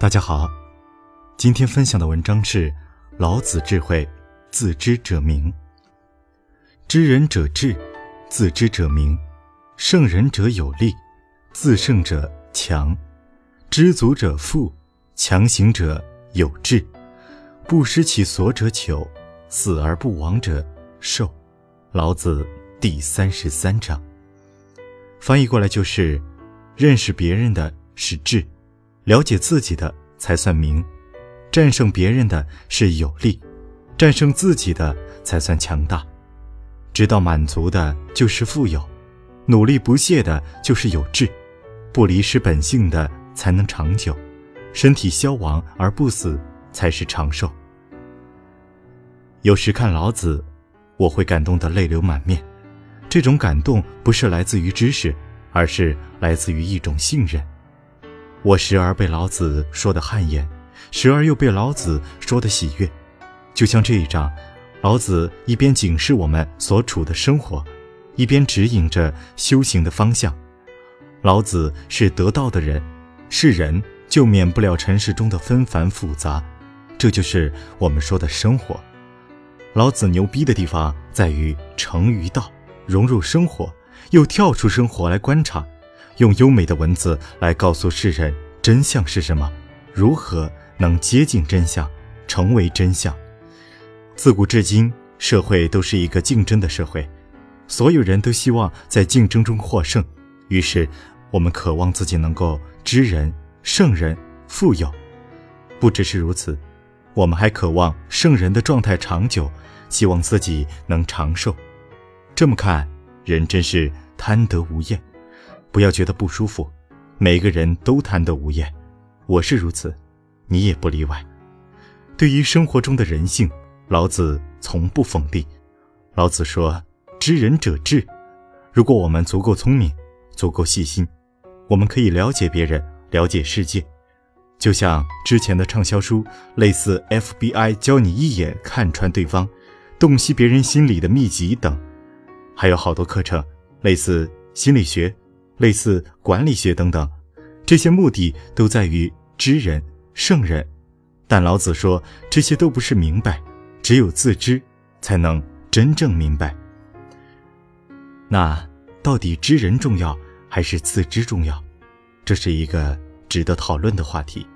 大家好，今天分享的文章是《老子智慧：自知者明。知人者智，自知者明；胜人者有力，自胜者强；知足者富，强行者有志；不失其所者久，死而不亡者寿。老子第三十三章，翻译过来就是：认识别人的是智。了解自己的才算明，战胜别人的是有力，战胜自己的才算强大。知道满足的就是富有，努力不懈的就是有志，不离失本性的才能长久，身体消亡而不死才是长寿。有时看老子，我会感动得泪流满面，这种感动不是来自于知识，而是来自于一种信任。我时而被老子说的汗颜，时而又被老子说的喜悦，就像这一章，老子一边警示我们所处的生活，一边指引着修行的方向。老子是得道的人，是人就免不了尘世中的纷繁复杂，这就是我们说的生活。老子牛逼的地方在于成于道，融入生活，又跳出生活来观察。用优美的文字来告诉世人真相是什么，如何能接近真相，成为真相。自古至今，社会都是一个竞争的社会，所有人都希望在竞争中获胜。于是，我们渴望自己能够知人、胜人、富有。不只是如此，我们还渴望圣人的状态长久，希望自己能长寿。这么看，人真是贪得无厌。不要觉得不舒服，每个人都贪得无厌，我是如此，你也不例外。对于生活中的人性，老子从不否定。老子说：“知人者智。”如果我们足够聪明，足够细心，我们可以了解别人，了解世界。就像之前的畅销书，类似 FBI 教你一眼看穿对方，洞悉别人心里的秘籍等，还有好多课程，类似心理学。类似管理学等等，这些目的都在于知人圣人，但老子说这些都不是明白，只有自知才能真正明白。那到底知人重要还是自知重要？这是一个值得讨论的话题。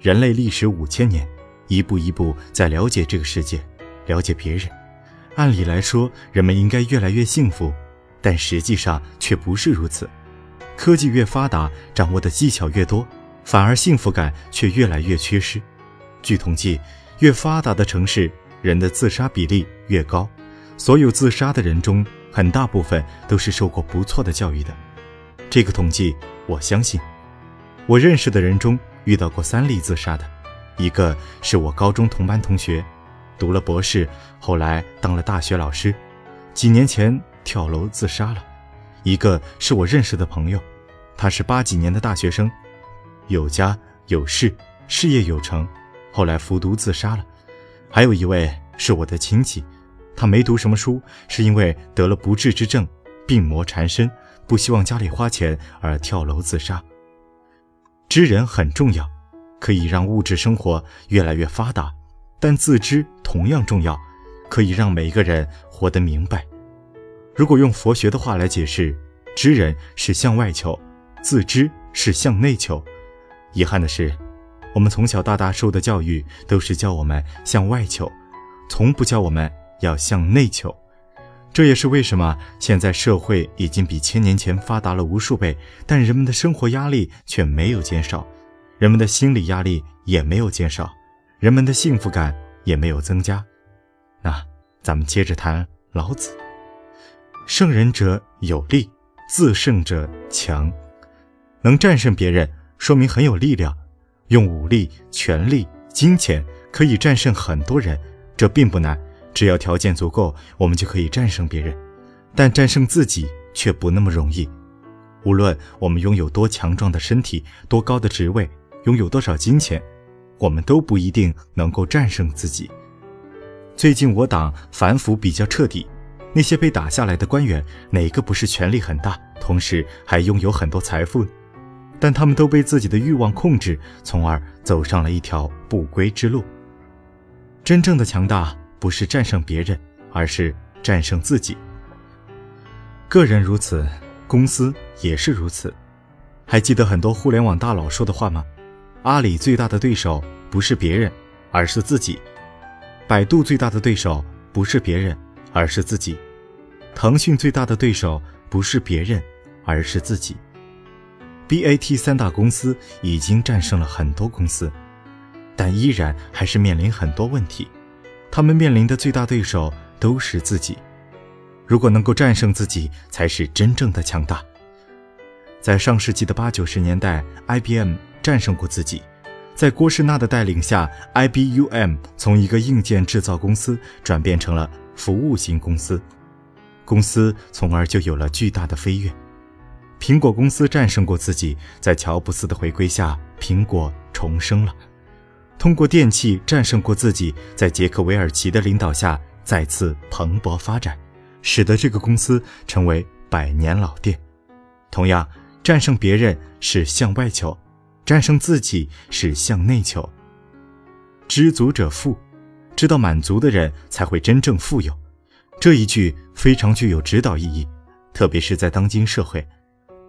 人类历史五千年，一步一步在了解这个世界，了解别人。按理来说，人们应该越来越幸福。但实际上却不是如此，科技越发达，掌握的技巧越多，反而幸福感却越来越缺失。据统计，越发达的城市，人的自杀比例越高。所有自杀的人中，很大部分都是受过不错的教育的。这个统计我相信。我认识的人中遇到过三例自杀的，一个是我高中同班同学，读了博士，后来当了大学老师，几年前。跳楼自杀了，一个是我认识的朋友，他是八几年的大学生，有家有室，事业有成，后来服毒自杀了。还有一位是我的亲戚，他没读什么书，是因为得了不治之症，病魔缠身，不希望家里花钱而跳楼自杀。知人很重要，可以让物质生活越来越发达，但自知同样重要，可以让每一个人活得明白。如果用佛学的话来解释，知人是向外求，自知是向内求。遗憾的是，我们从小到大受的教育都是教我们向外求，从不教我们要向内求。这也是为什么现在社会已经比千年前发达了无数倍，但人们的生活压力却没有减少，人们的心理压力也没有减少，人们的幸福感也没有增加。那咱们接着谈老子。胜人者有力，自胜者强。能战胜别人，说明很有力量。用武力、权力、金钱可以战胜很多人，这并不难。只要条件足够，我们就可以战胜别人。但战胜自己却不那么容易。无论我们拥有多强壮的身体、多高的职位、拥有多少金钱，我们都不一定能够战胜自己。最近我党反腐比较彻底。那些被打下来的官员，哪个不是权力很大，同时还拥有很多财富？但他们都被自己的欲望控制，从而走上了一条不归之路。真正的强大不是战胜别人，而是战胜自己。个人如此，公司也是如此。还记得很多互联网大佬说的话吗？阿里最大的对手不是别人，而是自己；百度最大的对手不是别人，而是自己；腾讯最大的对手不是别人，而是自己。BAT 三大公司已经战胜了很多公司，但依然还是面临很多问题。他们面临的最大对手都是自己。如果能够战胜自己，才是真正的强大。在上世纪的八九十年代，IBM 战胜过自己。在郭士纳的带领下，IBM 从一个硬件制造公司转变成了服务型公司，公司从而就有了巨大的飞跃。苹果公司战胜过自己，在乔布斯的回归下，苹果重生了。通过电器战胜过自己，在杰克韦尔奇的领导下，再次蓬勃发展，使得这个公司成为百年老店。同样，战胜别人是向外求，战胜自己是向内求。知足者富，知道满足的人才会真正富有。这一句非常具有指导意义，特别是在当今社会。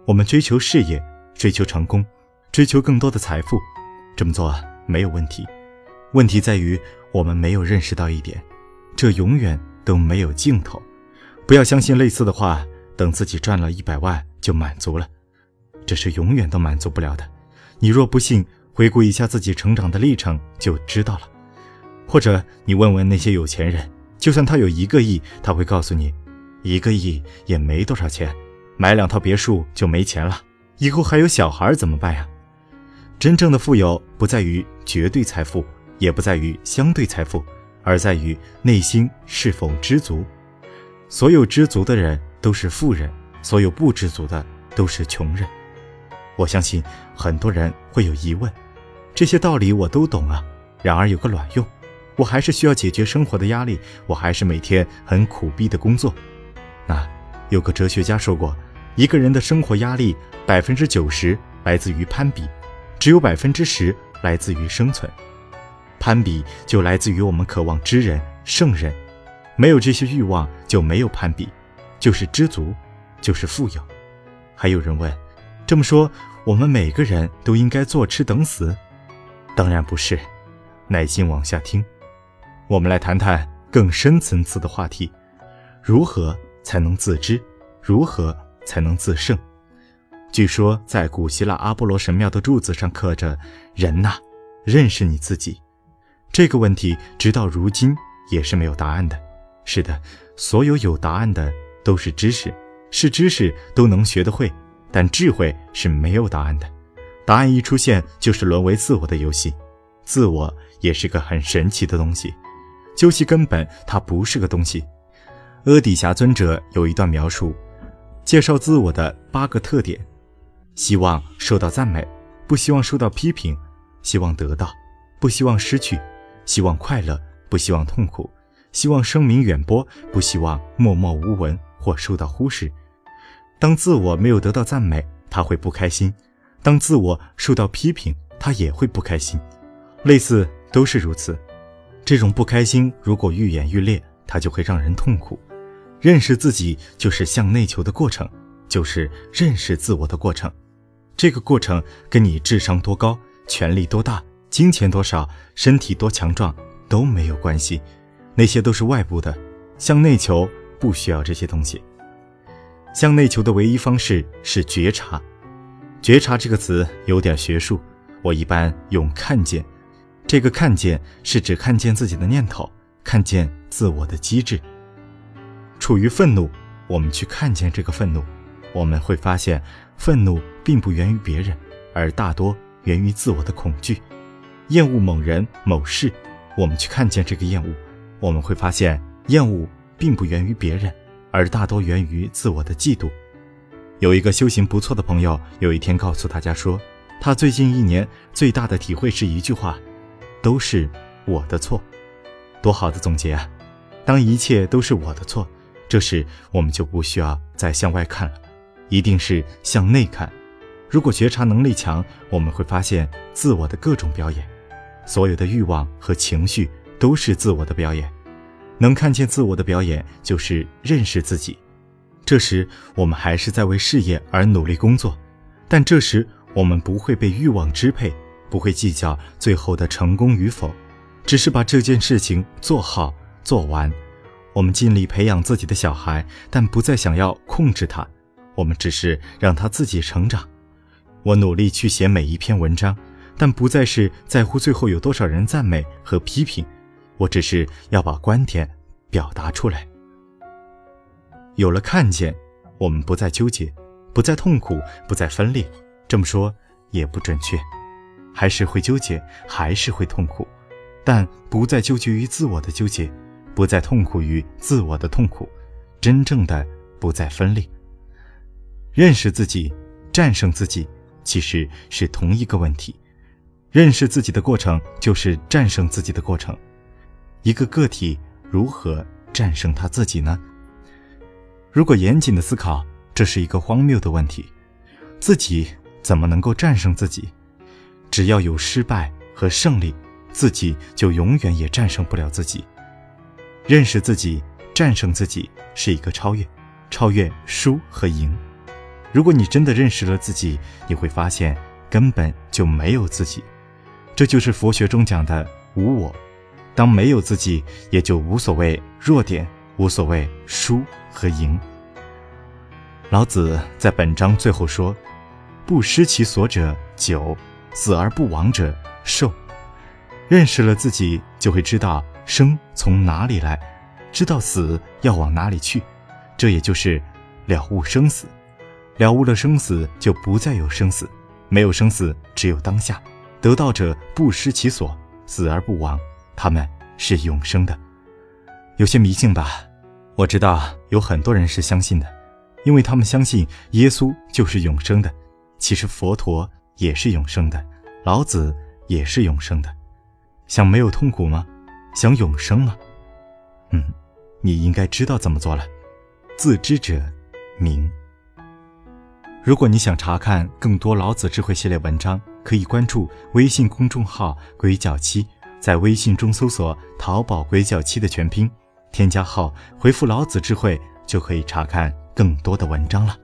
我们追求事业，追求成功，追求更多的财富，这么做没有问题。问题在于我们没有认识到一点，这永远都没有尽头。不要相信类似的话，等自己赚了一百万就满足了，这是永远都满足不了的。你若不信，回顾一下自己成长的历程就知道了。或者你问问那些有钱人，就算他有一个亿，他会告诉你，一个亿也没多少钱。买两套别墅就没钱了，以后还有小孩怎么办呀？真正的富有不在于绝对财富，也不在于相对财富，而在于内心是否知足。所有知足的人都是富人，所有不知足的都是穷人。我相信很多人会有疑问，这些道理我都懂啊，然而有个卵用，我还是需要解决生活的压力，我还是每天很苦逼的工作。那有个哲学家说过。一个人的生活压力，百分之九十来自于攀比，只有百分之十来自于生存。攀比就来自于我们渴望知人胜人，没有这些欲望就没有攀比，就是知足，就是富有。还有人问，这么说，我们每个人都应该坐吃等死？当然不是，耐心往下听，我们来谈谈更深层次的话题：如何才能自知？如何？才能自胜。据说，在古希腊阿波罗神庙的柱子上刻着：“人呐，认识你自己。”这个问题直到如今也是没有答案的。是的，所有有答案的都是知识，是知识都能学得会，但智慧是没有答案的。答案一出现，就是沦为自我的游戏。自我也是个很神奇的东西，究其根本，它不是个东西。阿底峡尊者有一段描述。介绍自我的八个特点：希望受到赞美，不希望受到批评；希望得到，不希望失去；希望快乐，不希望痛苦；希望声名远播，不希望默默无闻或受到忽视。当自我没有得到赞美，他会不开心；当自我受到批评，他也会不开心。类似都是如此。这种不开心如果愈演愈烈，它就会让人痛苦。认识自己就是向内求的过程，就是认识自我的过程。这个过程跟你智商多高、权力多大、金钱多少、身体多强壮都没有关系，那些都是外部的。向内求不需要这些东西。向内求的唯一方式是觉察。觉察这个词有点学术，我一般用看见。这个看见是指看见自己的念头，看见自我的机制。处于愤怒，我们去看见这个愤怒，我们会发现，愤怒并不源于别人，而大多源于自我的恐惧。厌恶某人某事，我们去看见这个厌恶，我们会发现，厌恶并不源于别人，而大多源于自我的嫉妒。有一个修行不错的朋友，有一天告诉大家说，他最近一年最大的体会是一句话：都是我的错。多好的总结啊！当一切都是我的错。这时，我们就不需要再向外看了，一定是向内看。如果觉察能力强，我们会发现自我的各种表演，所有的欲望和情绪都是自我的表演。能看见自我的表演，就是认识自己。这时，我们还是在为事业而努力工作，但这时我们不会被欲望支配，不会计较最后的成功与否，只是把这件事情做好做完。我们尽力培养自己的小孩，但不再想要控制他，我们只是让他自己成长。我努力去写每一篇文章，但不再是在乎最后有多少人赞美和批评，我只是要把观点表达出来。有了看见，我们不再纠结，不再痛苦，不再分裂。这么说也不准确，还是会纠结，还是会痛苦，但不再纠结于自我的纠结，不再痛苦于自我的痛苦，真正的不再分裂。认识自己，战胜自己。其实是同一个问题，认识自己的过程就是战胜自己的过程。一个个体如何战胜他自己呢？如果严谨的思考，这是一个荒谬的问题。自己怎么能够战胜自己？只要有失败和胜利，自己就永远也战胜不了自己。认识自己，战胜自己是一个超越，超越输和赢。如果你真的认识了自己，你会发现根本就没有自己，这就是佛学中讲的无我。当没有自己，也就无所谓弱点，无所谓输和赢。老子在本章最后说：“不失其所者久，死而不亡者寿。”认识了自己，就会知道生从哪里来，知道死要往哪里去，这也就是了悟生死。了悟了生死，就不再有生死；没有生死，只有当下。得道者不失其所，死而不亡，他们是永生的。有些迷信吧，我知道有很多人是相信的，因为他们相信耶稣就是永生的。其实佛陀也是永生的，老子也是永生的。想没有痛苦吗？想永生吗？嗯，你应该知道怎么做了。自知者明。如果你想查看更多老子智慧系列文章，可以关注微信公众号“鬼脚七”，在微信中搜索“淘宝鬼脚七”的全拼，添加号回复“老子智慧”就可以查看更多的文章了。